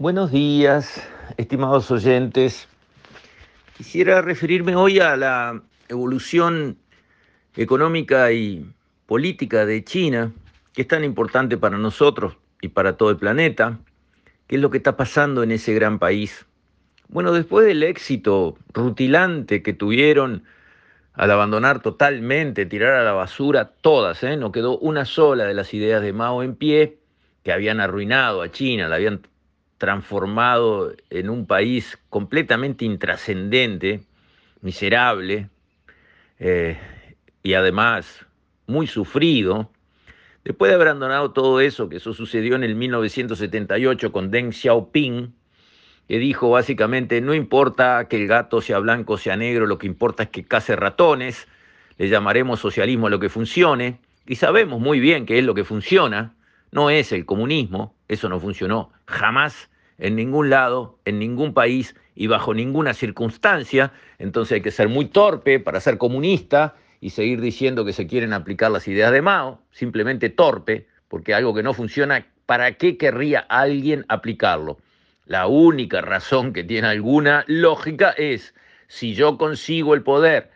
Buenos días, estimados oyentes. Quisiera referirme hoy a la evolución económica y política de China, que es tan importante para nosotros y para todo el planeta. ¿Qué es lo que está pasando en ese gran país? Bueno, después del éxito rutilante que tuvieron al abandonar totalmente, tirar a la basura todas, ¿eh? no quedó una sola de las ideas de Mao en pie, que habían arruinado a China, la habían transformado en un país completamente intrascendente, miserable eh, y además muy sufrido, después de haber abandonado todo eso, que eso sucedió en el 1978 con Deng Xiaoping, que dijo básicamente, no importa que el gato sea blanco o sea negro, lo que importa es que case ratones, le llamaremos socialismo a lo que funcione, y sabemos muy bien que es lo que funciona, no es el comunismo, eso no funcionó jamás en ningún lado, en ningún país y bajo ninguna circunstancia, entonces hay que ser muy torpe para ser comunista y seguir diciendo que se quieren aplicar las ideas de Mao, simplemente torpe, porque algo que no funciona, ¿para qué querría alguien aplicarlo? La única razón que tiene alguna lógica es, si yo consigo el poder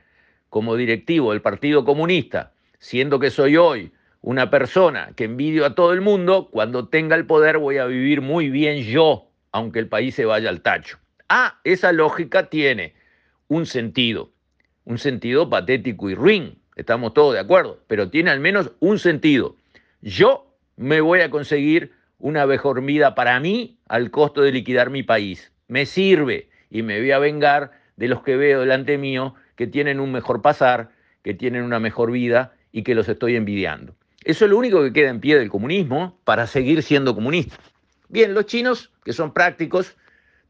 como directivo del Partido Comunista, siendo que soy hoy una persona que envidio a todo el mundo, cuando tenga el poder voy a vivir muy bien yo, aunque el país se vaya al tacho. Ah, esa lógica tiene un sentido, un sentido patético y ruin, estamos todos de acuerdo, pero tiene al menos un sentido. Yo me voy a conseguir una mejor vida para mí al costo de liquidar mi país. Me sirve y me voy a vengar de los que veo delante mío que tienen un mejor pasar, que tienen una mejor vida y que los estoy envidiando. Eso es lo único que queda en pie del comunismo para seguir siendo comunista. Bien, los chinos, que son prácticos,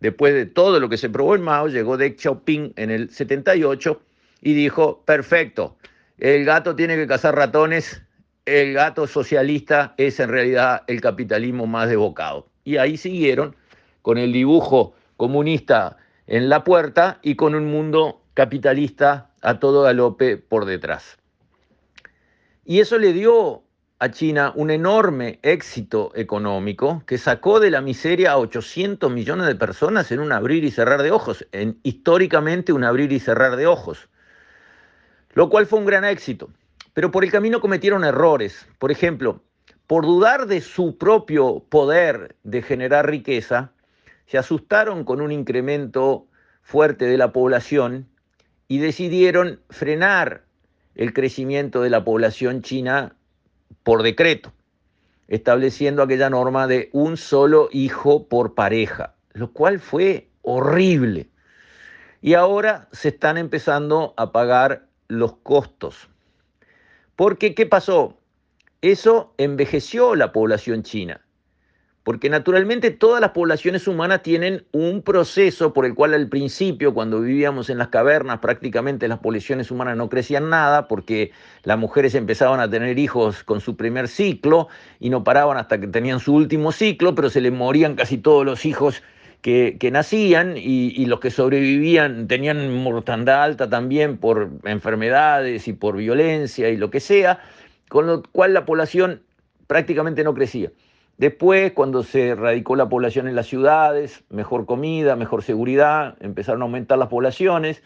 después de todo lo que se probó en Mao, llegó Deng Xiaoping en el 78 y dijo, perfecto, el gato tiene que cazar ratones, el gato socialista es en realidad el capitalismo más desbocado. Y ahí siguieron con el dibujo comunista en la puerta y con un mundo capitalista a todo galope por detrás. Y eso le dio a China un enorme éxito económico que sacó de la miseria a 800 millones de personas en un abrir y cerrar de ojos, en históricamente un abrir y cerrar de ojos, lo cual fue un gran éxito. Pero por el camino cometieron errores. Por ejemplo, por dudar de su propio poder de generar riqueza, se asustaron con un incremento fuerte de la población y decidieron frenar el crecimiento de la población china por decreto, estableciendo aquella norma de un solo hijo por pareja, lo cual fue horrible. Y ahora se están empezando a pagar los costos. Porque, ¿qué pasó? Eso envejeció la población china porque naturalmente todas las poblaciones humanas tienen un proceso por el cual al principio, cuando vivíamos en las cavernas, prácticamente las poblaciones humanas no crecían nada, porque las mujeres empezaban a tener hijos con su primer ciclo y no paraban hasta que tenían su último ciclo, pero se les morían casi todos los hijos que, nacían y, y, los que sobrevivían tenían mortandad alta también por enfermedades y por violencia y lo que sea, con lo cual la población prácticamente no crecía. Después, cuando se radicó la población en las ciudades, mejor comida, mejor seguridad, empezaron a aumentar las poblaciones.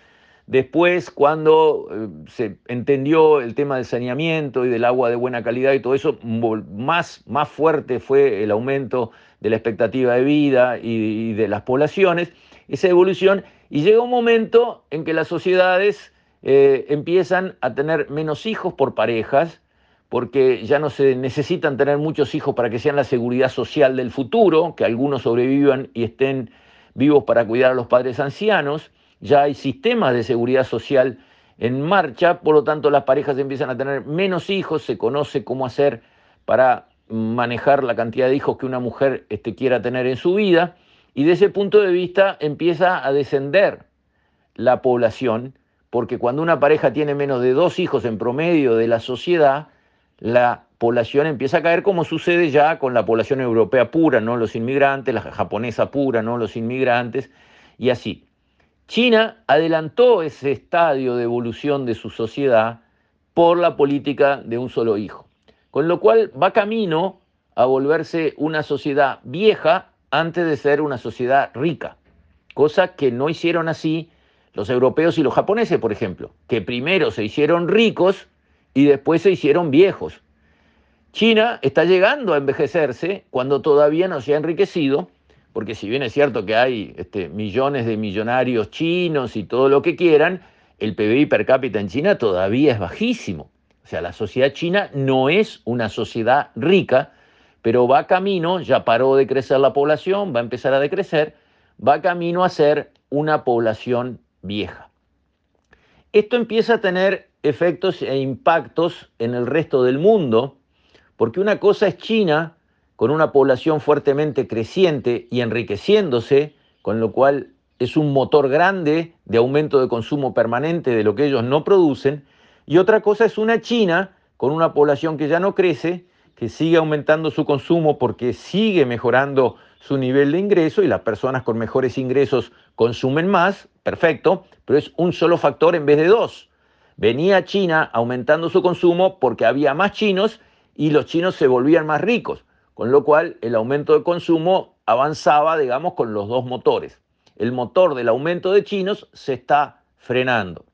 Después, cuando eh, se entendió el tema del saneamiento y del agua de buena calidad y todo eso, más, más fuerte fue el aumento de la expectativa de vida y, de las poblaciones, esa evolución, y llega un momento en que las sociedades eh, empiezan a tener menos hijos por parejas, porque ya no se necesitan tener muchos hijos para que sean la seguridad social del futuro, que algunos sobrevivan y estén vivos para cuidar a los padres ancianos, ya hay sistemas de seguridad social en marcha, por lo tanto las parejas empiezan a tener menos hijos, se conoce cómo hacer para manejar la cantidad de hijos que una mujer este, quiera tener en su vida, y de ese punto de vista empieza a descender la población, porque cuando una pareja tiene menos de dos hijos en promedio de la sociedad, la población empieza a caer como sucede ya con la población europea pura, no los inmigrantes, la japonesa pura, no los inmigrantes, y así. China adelantó ese estadio de evolución de su sociedad por la política de un solo hijo, con lo cual va camino a volverse una sociedad vieja antes de ser una sociedad rica, cosa que no hicieron así los europeos y los japoneses, por ejemplo, que primero se hicieron ricos y después se hicieron viejos. China está llegando a envejecerse cuando todavía no se ha enriquecido, porque si bien es cierto que hay este, millones de millonarios chinos y todo lo que quieran, el PBI per cápita en China todavía es bajísimo. O sea, la sociedad china no es una sociedad rica, pero va camino, ya paró de crecer la población, va a empezar a decrecer, va camino a ser una población vieja. Esto empieza a tener efectos e impactos en el resto del mundo, porque una cosa es China, con una población fuertemente creciente y enriqueciéndose, con lo cual es un motor grande de aumento de consumo permanente de lo que ellos no producen, y otra cosa es una China con una población que ya no crece, que sigue aumentando su consumo porque sigue mejorando su nivel de ingreso y las personas con mejores ingresos consumen más, perfecto, pero es un solo factor en vez de dos. Venía China aumentando su consumo porque había más chinos y los chinos se volvían más ricos, con lo cual el aumento de consumo avanzaba, digamos, con los dos motores. El motor del aumento de chinos se está frenando.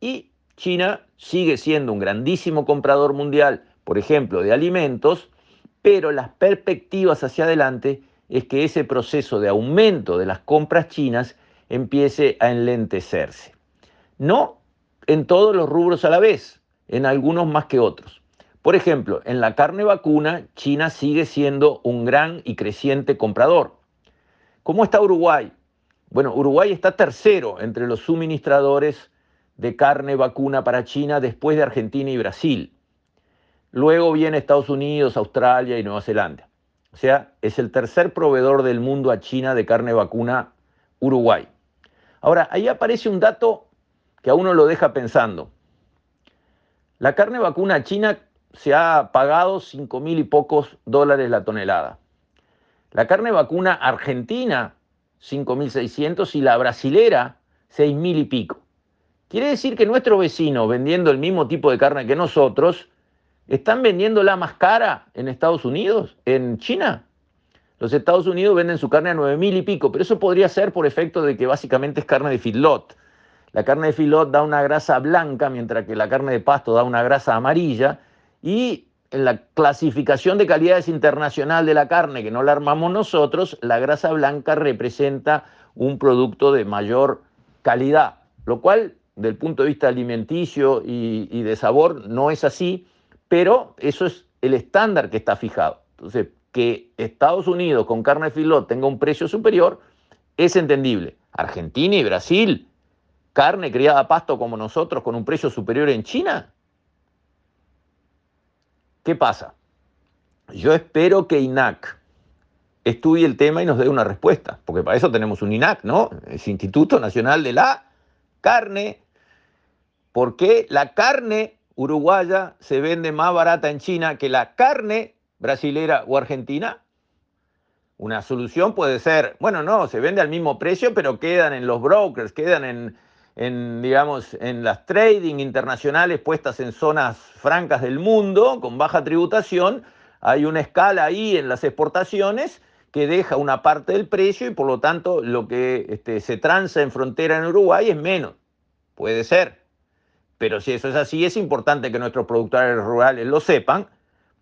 Y China sigue siendo un grandísimo comprador mundial, por ejemplo, de alimentos, pero las perspectivas hacia adelante es que ese proceso de aumento de las compras chinas empiece a enlentecerse. No en todos los rubros a la vez, en algunos más que otros. Por ejemplo, en la carne vacuna, China sigue siendo un gran y creciente comprador. ¿Cómo está Uruguay? Bueno, Uruguay está tercero entre los suministradores de carne vacuna para China después de Argentina y Brasil. Luego viene Estados Unidos, Australia y Nueva Zelanda. O sea, es el tercer proveedor del mundo a China de carne vacuna Uruguay. Ahora, ahí aparece un dato que a uno lo deja pensando. La carne vacuna china se ha pagado 5 mil y pocos dólares la tonelada. La carne vacuna argentina, 5.600 y la brasilera, 6 mil y pico. Quiere decir que nuestros vecinos, vendiendo el mismo tipo de carne que nosotros, están vendiéndola más cara en Estados Unidos, en China. Los Estados Unidos venden su carne a 9 mil y pico, pero eso podría ser por efecto de que básicamente es carne de feedlot. La carne de feedlot da una grasa blanca, mientras que la carne de pasto da una grasa amarilla. Y en la clasificación de calidades internacional de la carne, que no la armamos nosotros, la grasa blanca representa un producto de mayor calidad, lo cual, del punto de vista alimenticio y, y de sabor, no es así, pero eso es el estándar que está fijado. Entonces, que Estados Unidos con carne filot tenga un precio superior es entendible. Argentina y Brasil, carne criada a pasto como nosotros con un precio superior en China. ¿Qué pasa? Yo espero que INAC estudie el tema y nos dé una respuesta, porque para eso tenemos un INAC, ¿no? Es Instituto Nacional de la Carne. ¿Por qué la carne uruguaya se vende más barata en China que la carne brasilera o argentina? Una solución puede ser, bueno, no, se vende al mismo precio, pero quedan en los brokers, quedan en, en, digamos, en las trading internacionales puestas en zonas francas del mundo, con baja tributación. Hay una escala ahí en las exportaciones que deja una parte del precio y por lo tanto lo que este, se transa en frontera en Uruguay es menos. Puede ser. Pero si eso es así, es importante que nuestros productores rurales lo sepan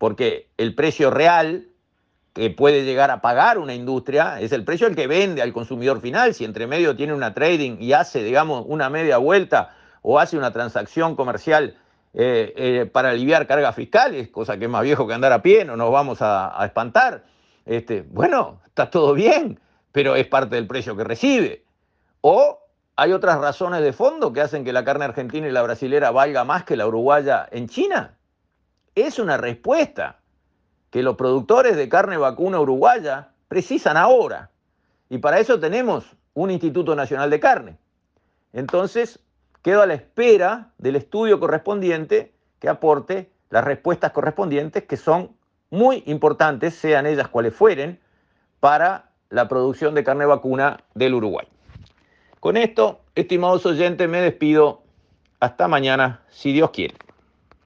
porque el precio real que puede llegar a pagar una industria es el precio al que vende al consumidor final. Si entre medio tiene una trading y hace, digamos, una media vuelta o hace una transacción comercial eh, eh, para aliviar cargas fiscales, cosa que es más viejo que andar a pie, no nos vamos a, espantar. Este, bueno, está todo bien, pero es parte del precio que recibe. O hay otras razones de fondo que hacen que la carne argentina y la brasilera valga más que la uruguaya en China es una respuesta que los productores de carne vacuna uruguaya precisan ahora. Y para eso tenemos un Instituto Nacional de Carne. Entonces, quedo a la espera del estudio correspondiente que aporte las respuestas correspondientes que son muy importantes, sean ellas cuales fueren, para la producción de carne vacuna del Uruguay. Con esto, estimados oyentes, me despido. Hasta mañana, si Dios quiere.